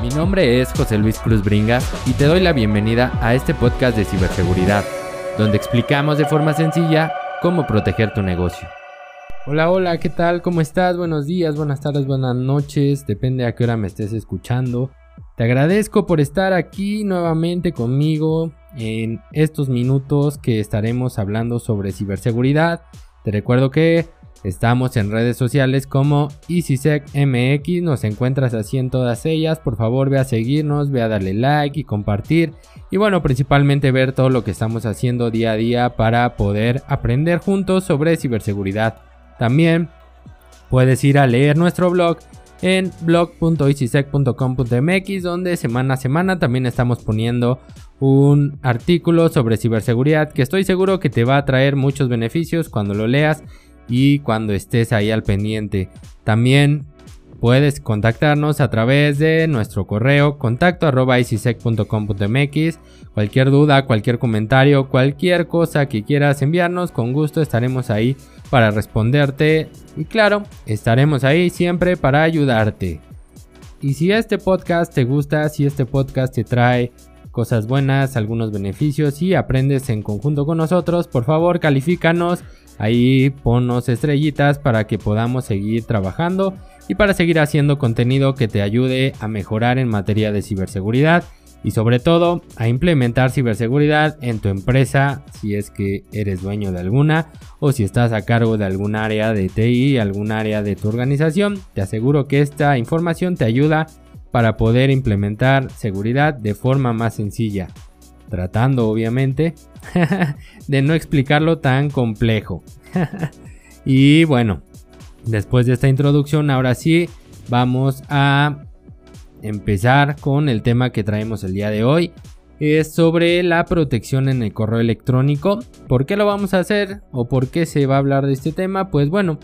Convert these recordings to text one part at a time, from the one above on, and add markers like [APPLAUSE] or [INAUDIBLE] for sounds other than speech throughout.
Mi nombre es José Luis Cruz Bringas y te doy la bienvenida a este podcast de ciberseguridad, donde explicamos de forma sencilla cómo proteger tu negocio. Hola, hola, ¿qué tal? ¿Cómo estás? Buenos días, buenas tardes, buenas noches, depende a qué hora me estés escuchando. Te agradezco por estar aquí nuevamente conmigo en estos minutos que estaremos hablando sobre ciberseguridad. Te recuerdo que Estamos en redes sociales como EasySecMX, nos encuentras así en todas ellas. Por favor, ve a seguirnos, ve a darle like y compartir. Y bueno, principalmente ver todo lo que estamos haciendo día a día para poder aprender juntos sobre ciberseguridad. También puedes ir a leer nuestro blog en blog.easysec.com.mx donde semana a semana también estamos poniendo un artículo sobre ciberseguridad que estoy seguro que te va a traer muchos beneficios cuando lo leas y cuando estés ahí al pendiente. También puedes contactarnos a través de nuestro correo contacto Cualquier duda, cualquier comentario, cualquier cosa que quieras enviarnos, con gusto estaremos ahí para responderte. Y claro, estaremos ahí siempre para ayudarte. Y si este podcast te gusta, si este podcast te trae cosas buenas, algunos beneficios y aprendes en conjunto con nosotros, por favor califícanos Ahí ponnos estrellitas para que podamos seguir trabajando y para seguir haciendo contenido que te ayude a mejorar en materia de ciberseguridad y sobre todo a implementar ciberseguridad en tu empresa si es que eres dueño de alguna o si estás a cargo de algún área de TI, algún área de tu organización. Te aseguro que esta información te ayuda para poder implementar seguridad de forma más sencilla tratando obviamente [LAUGHS] de no explicarlo tan complejo. [LAUGHS] y bueno, después de esta introducción, ahora sí vamos a empezar con el tema que traemos el día de hoy. Es sobre la protección en el correo electrónico. ¿Por qué lo vamos a hacer? ¿O por qué se va a hablar de este tema? Pues bueno,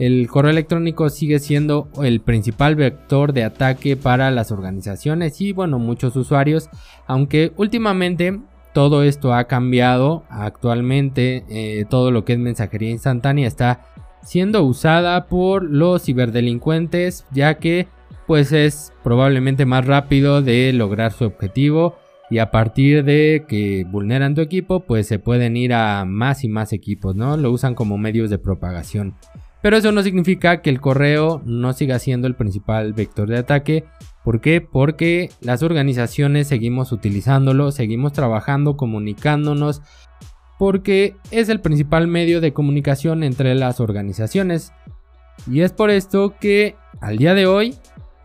el correo electrónico sigue siendo el principal vector de ataque para las organizaciones y bueno, muchos usuarios, aunque últimamente todo esto ha cambiado, actualmente eh, todo lo que es mensajería instantánea está siendo usada por los ciberdelincuentes ya que pues es probablemente más rápido de lograr su objetivo y a partir de que vulneran tu equipo pues se pueden ir a más y más equipos, ¿no? Lo usan como medios de propagación. Pero eso no significa que el correo no siga siendo el principal vector de ataque. ¿Por qué? Porque las organizaciones seguimos utilizándolo, seguimos trabajando, comunicándonos, porque es el principal medio de comunicación entre las organizaciones. Y es por esto que al día de hoy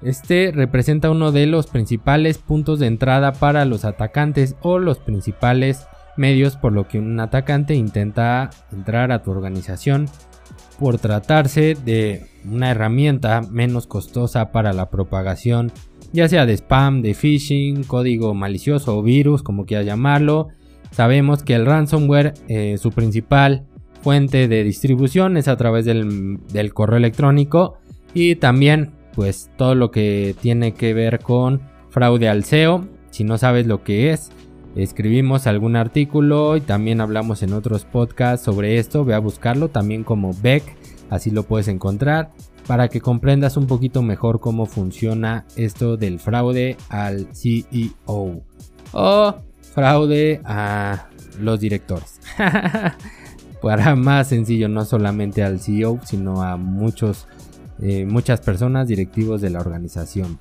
este representa uno de los principales puntos de entrada para los atacantes o los principales medios por lo que un atacante intenta entrar a tu organización por tratarse de una herramienta menos costosa para la propagación, ya sea de spam, de phishing, código malicioso o virus, como quieras llamarlo. Sabemos que el ransomware, eh, su principal fuente de distribución es a través del, del correo electrónico y también pues todo lo que tiene que ver con fraude al SEO. Si no sabes lo que es, escribimos algún artículo y también hablamos en otros podcasts sobre esto. Ve a buscarlo también como Beck, así lo puedes encontrar para que comprendas un poquito mejor cómo funciona esto del fraude al CEO o fraude a los directores. [LAUGHS] para más sencillo, no solamente al CEO, sino a muchos, eh, muchas personas directivos de la organización.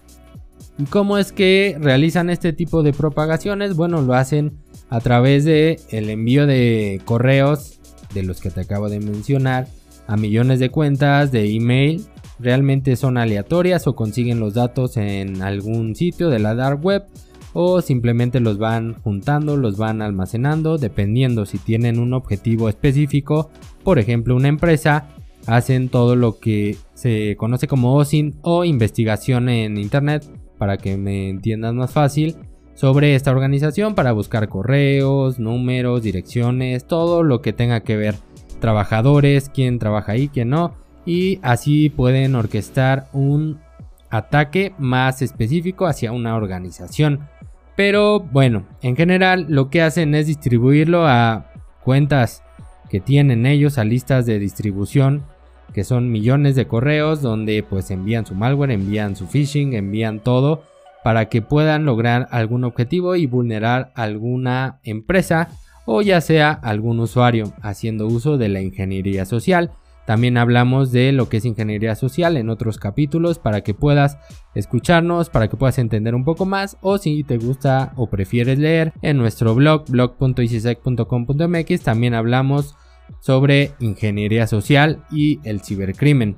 ¿Y cómo es que realizan este tipo de propagaciones? Bueno, lo hacen a través de el envío de correos de los que te acabo de mencionar a millones de cuentas de email. Realmente son aleatorias o consiguen los datos en algún sitio de la dark web o simplemente los van juntando, los van almacenando dependiendo si tienen un objetivo específico. Por ejemplo, una empresa hacen todo lo que se conoce como OSINT o investigación en internet para que me entiendas más fácil sobre esta organización para buscar correos, números, direcciones, todo lo que tenga que ver trabajadores, quién trabaja ahí, quién no y así pueden orquestar un ataque más específico hacia una organización. Pero bueno, en general lo que hacen es distribuirlo a cuentas que tienen ellos, a listas de distribución que son millones de correos donde pues envían su malware, envían su phishing, envían todo para que puedan lograr algún objetivo y vulnerar alguna empresa o ya sea algún usuario haciendo uso de la ingeniería social. También hablamos de lo que es ingeniería social en otros capítulos para que puedas escucharnos, para que puedas entender un poco más o si te gusta o prefieres leer en nuestro blog blog.icisec.com.mx también hablamos sobre ingeniería social y el cibercrimen.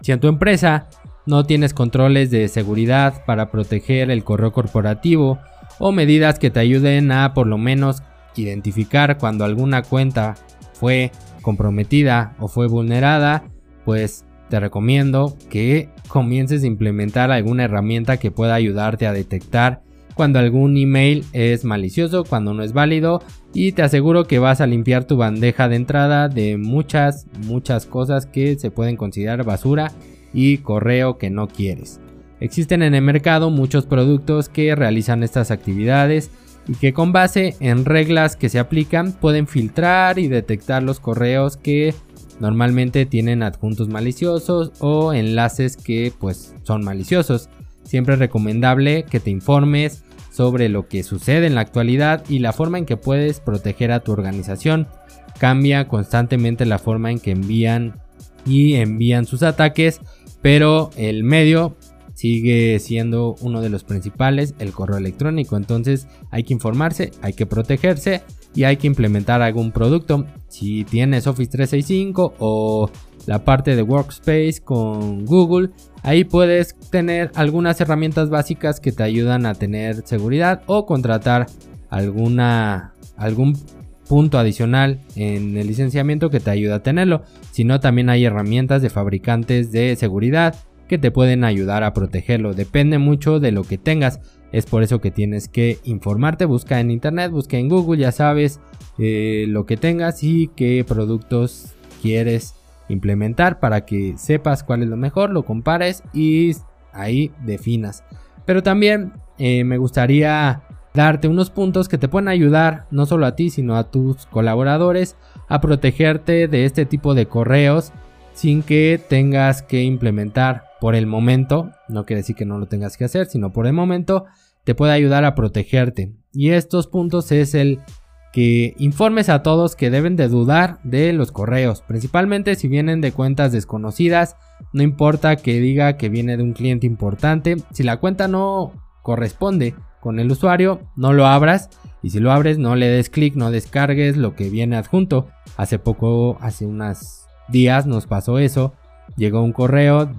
Si en tu empresa no tienes controles de seguridad para proteger el correo corporativo o medidas que te ayuden a por lo menos identificar cuando alguna cuenta fue comprometida o fue vulnerada, pues te recomiendo que comiences a implementar alguna herramienta que pueda ayudarte a detectar cuando algún email es malicioso, cuando no es válido y te aseguro que vas a limpiar tu bandeja de entrada de muchas, muchas cosas que se pueden considerar basura y correo que no quieres. Existen en el mercado muchos productos que realizan estas actividades y que con base en reglas que se aplican pueden filtrar y detectar los correos que normalmente tienen adjuntos maliciosos o enlaces que pues son maliciosos. Siempre es recomendable que te informes sobre lo que sucede en la actualidad y la forma en que puedes proteger a tu organización. Cambia constantemente la forma en que envían y envían sus ataques, pero el medio sigue siendo uno de los principales, el correo electrónico. Entonces hay que informarse, hay que protegerse y hay que implementar algún producto. Si tienes Office 365 o la parte de Workspace con Google, ahí puedes tener algunas herramientas básicas que te ayudan a tener seguridad o contratar alguna algún punto adicional en el licenciamiento que te ayuda a tenerlo. Si no, también hay herramientas de fabricantes de seguridad que te pueden ayudar a protegerlo. Depende mucho de lo que tengas. Es por eso que tienes que informarte, busca en internet, busca en Google, ya sabes eh, lo que tengas y qué productos quieres implementar para que sepas cuál es lo mejor, lo compares y ahí definas. Pero también eh, me gustaría darte unos puntos que te pueden ayudar no solo a ti sino a tus colaboradores a protegerte de este tipo de correos sin que tengas que implementar por el momento, no quiere decir que no lo tengas que hacer, sino por el momento te puede ayudar a protegerte. Y estos puntos es el que informes a todos que deben de dudar de los correos, principalmente si vienen de cuentas desconocidas, no importa que diga que viene de un cliente importante, si la cuenta no corresponde con el usuario, no lo abras y si lo abres no le des clic, no descargues lo que viene adjunto. Hace poco, hace unos días nos pasó eso llegó un correo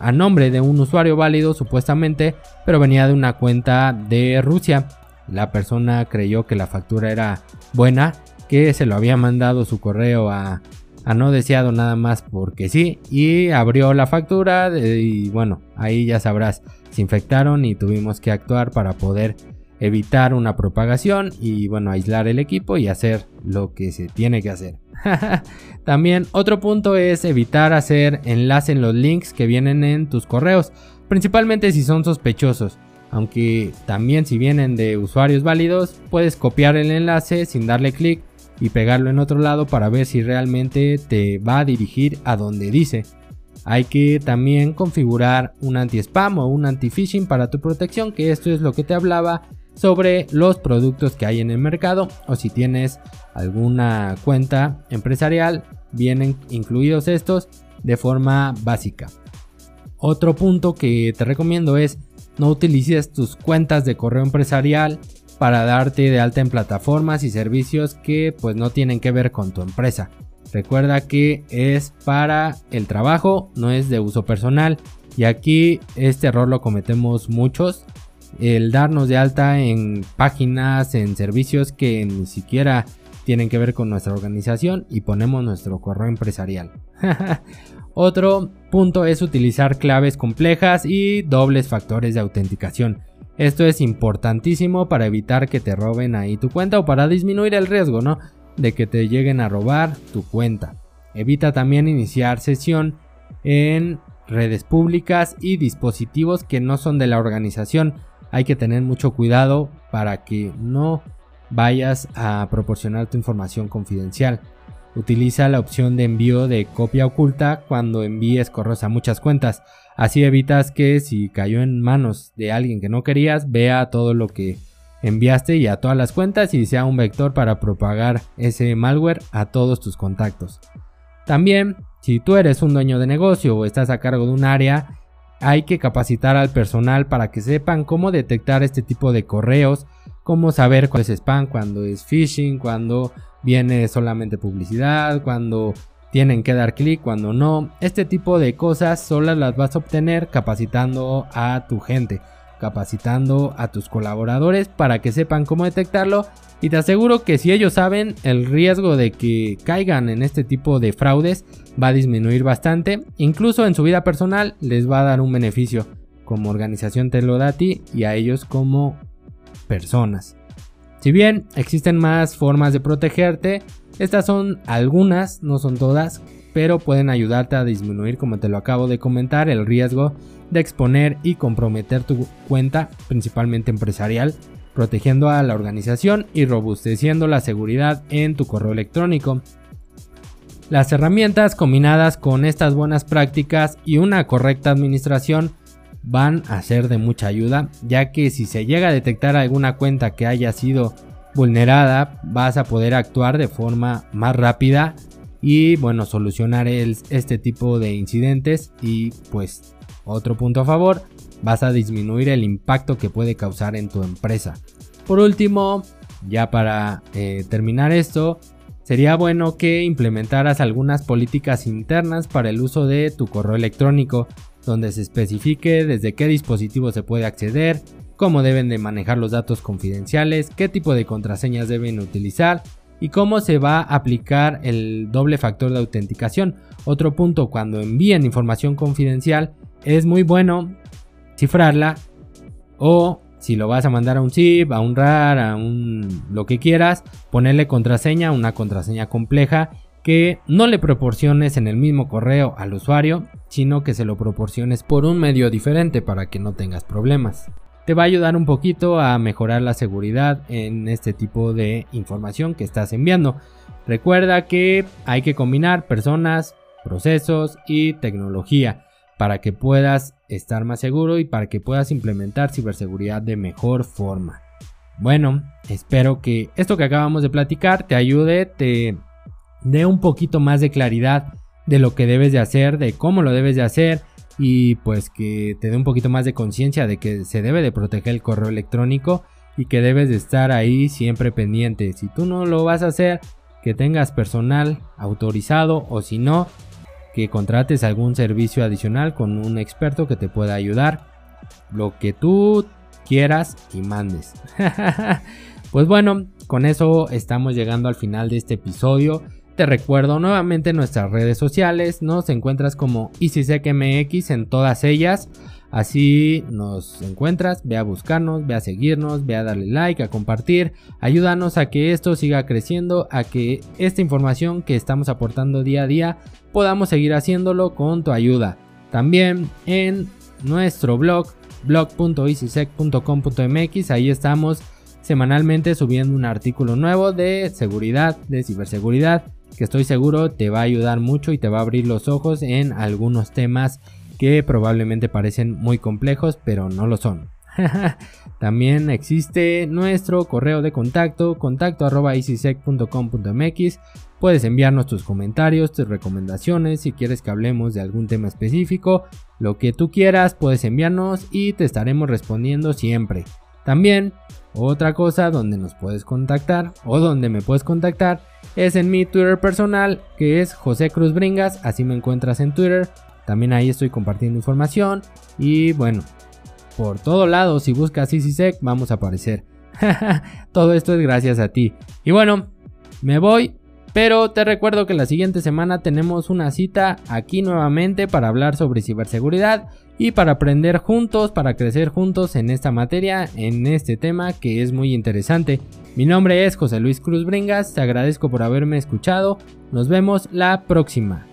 a nombre de un usuario válido supuestamente, pero venía de una cuenta de Rusia. La persona creyó que la factura era buena, que se lo había mandado su correo a, a no deseado nada más porque sí y abrió la factura y bueno, ahí ya sabrás, se infectaron y tuvimos que actuar para poder evitar una propagación y bueno, aislar el equipo y hacer lo que se tiene que hacer. [LAUGHS] También otro punto es evitar hacer enlace en los links que vienen en tus correos, principalmente si son sospechosos. Aunque también si vienen de usuarios válidos, puedes copiar el enlace sin darle clic y pegarlo en otro lado para ver si realmente te va a dirigir a donde dice. Hay que también configurar un anti-spam o un anti-phishing para tu protección, que esto es lo que te hablaba sobre los productos que hay en el mercado o si tienes alguna cuenta empresarial vienen incluidos estos de forma básica. Otro punto que te recomiendo es no utilices tus cuentas de correo empresarial para darte de alta en plataformas y servicios que pues no tienen que ver con tu empresa. Recuerda que es para el trabajo, no es de uso personal. Y aquí este error lo cometemos muchos el darnos de alta en páginas, en servicios que ni siquiera tienen que ver con nuestra organización y ponemos nuestro correo empresarial. [LAUGHS] Otro punto es utilizar claves complejas y dobles factores de autenticación. Esto es importantísimo para evitar que te roben ahí tu cuenta o para disminuir el riesgo, ¿no? De que te lleguen a robar tu cuenta. Evita también iniciar sesión en redes públicas y dispositivos que no son de la organización hay que tener mucho cuidado para que no vayas a proporcionar tu información confidencial. Utiliza la opción de envío de copia oculta cuando envíes correos a muchas cuentas. Así evitas que si cayó en manos de alguien que no querías, vea todo lo que enviaste y a todas las cuentas y sea un vector para propagar ese malware a todos tus contactos. También, si tú eres un dueño de negocio o estás a cargo de un área, hay que capacitar al personal para que sepan cómo detectar este tipo de correos, cómo saber cuándo es spam, cuándo es phishing, cuándo viene solamente publicidad, cuando tienen que dar clic, cuando no. Este tipo de cosas solo las vas a obtener capacitando a tu gente, capacitando a tus colaboradores para que sepan cómo detectarlo. Y te aseguro que si ellos saben, el riesgo de que caigan en este tipo de fraudes va a disminuir bastante. Incluso en su vida personal les va a dar un beneficio. Como organización te lo da a ti y a ellos como personas. Si bien existen más formas de protegerte, estas son algunas, no son todas, pero pueden ayudarte a disminuir, como te lo acabo de comentar, el riesgo de exponer y comprometer tu cuenta, principalmente empresarial, protegiendo a la organización y robusteciendo la seguridad en tu correo electrónico. Las herramientas combinadas con estas buenas prácticas y una correcta administración van a ser de mucha ayuda, ya que si se llega a detectar alguna cuenta que haya sido vulnerada, vas a poder actuar de forma más rápida y bueno, solucionar este tipo de incidentes y pues otro punto a favor, vas a disminuir el impacto que puede causar en tu empresa. Por último, ya para eh, terminar esto, sería bueno que implementaras algunas políticas internas para el uso de tu correo electrónico donde se especifique desde qué dispositivo se puede acceder, cómo deben de manejar los datos confidenciales, qué tipo de contraseñas deben utilizar y cómo se va a aplicar el doble factor de autenticación. Otro punto, cuando envíen información confidencial, es muy bueno cifrarla o si lo vas a mandar a un zip, a un RAR, a un lo que quieras, ponerle contraseña, una contraseña compleja que no le proporciones en el mismo correo al usuario, sino que se lo proporciones por un medio diferente para que no tengas problemas. Te va a ayudar un poquito a mejorar la seguridad en este tipo de información que estás enviando. Recuerda que hay que combinar personas, procesos y tecnología para que puedas estar más seguro y para que puedas implementar ciberseguridad de mejor forma. Bueno, espero que esto que acabamos de platicar te ayude, te dé un poquito más de claridad de lo que debes de hacer, de cómo lo debes de hacer y pues que te dé un poquito más de conciencia de que se debe de proteger el correo electrónico y que debes de estar ahí siempre pendiente. Si tú no lo vas a hacer, que tengas personal autorizado o si no, que contrates algún servicio adicional con un experto que te pueda ayudar. Lo que tú quieras y mandes. [LAUGHS] pues bueno, con eso estamos llegando al final de este episodio. Te recuerdo nuevamente nuestras redes sociales, nos encuentras como EasySecMX en todas ellas. Así nos encuentras, ve a buscarnos, ve a seguirnos, ve a darle like, a compartir. Ayúdanos a que esto siga creciendo, a que esta información que estamos aportando día a día podamos seguir haciéndolo con tu ayuda. También en nuestro blog blog.easysec.com.mx, ahí estamos semanalmente subiendo un artículo nuevo de seguridad, de ciberseguridad que estoy seguro te va a ayudar mucho y te va a abrir los ojos en algunos temas que probablemente parecen muy complejos, pero no lo son. [LAUGHS] También existe nuestro correo de contacto, contacto Puedes enviarnos tus comentarios, tus recomendaciones, si quieres que hablemos de algún tema específico, lo que tú quieras, puedes enviarnos y te estaremos respondiendo siempre. También, otra cosa donde nos puedes contactar o donde me puedes contactar es en mi Twitter personal, que es José Cruz Bringas, así me encuentras en Twitter. También ahí estoy compartiendo información y bueno, por todo lado, si buscas EasySec, vamos a aparecer. [LAUGHS] todo esto es gracias a ti. Y bueno, me voy, pero te recuerdo que la siguiente semana tenemos una cita aquí nuevamente para hablar sobre ciberseguridad y para aprender juntos, para crecer juntos en esta materia, en este tema que es muy interesante. Mi nombre es José Luis Cruz Bringas, te agradezco por haberme escuchado, nos vemos la próxima.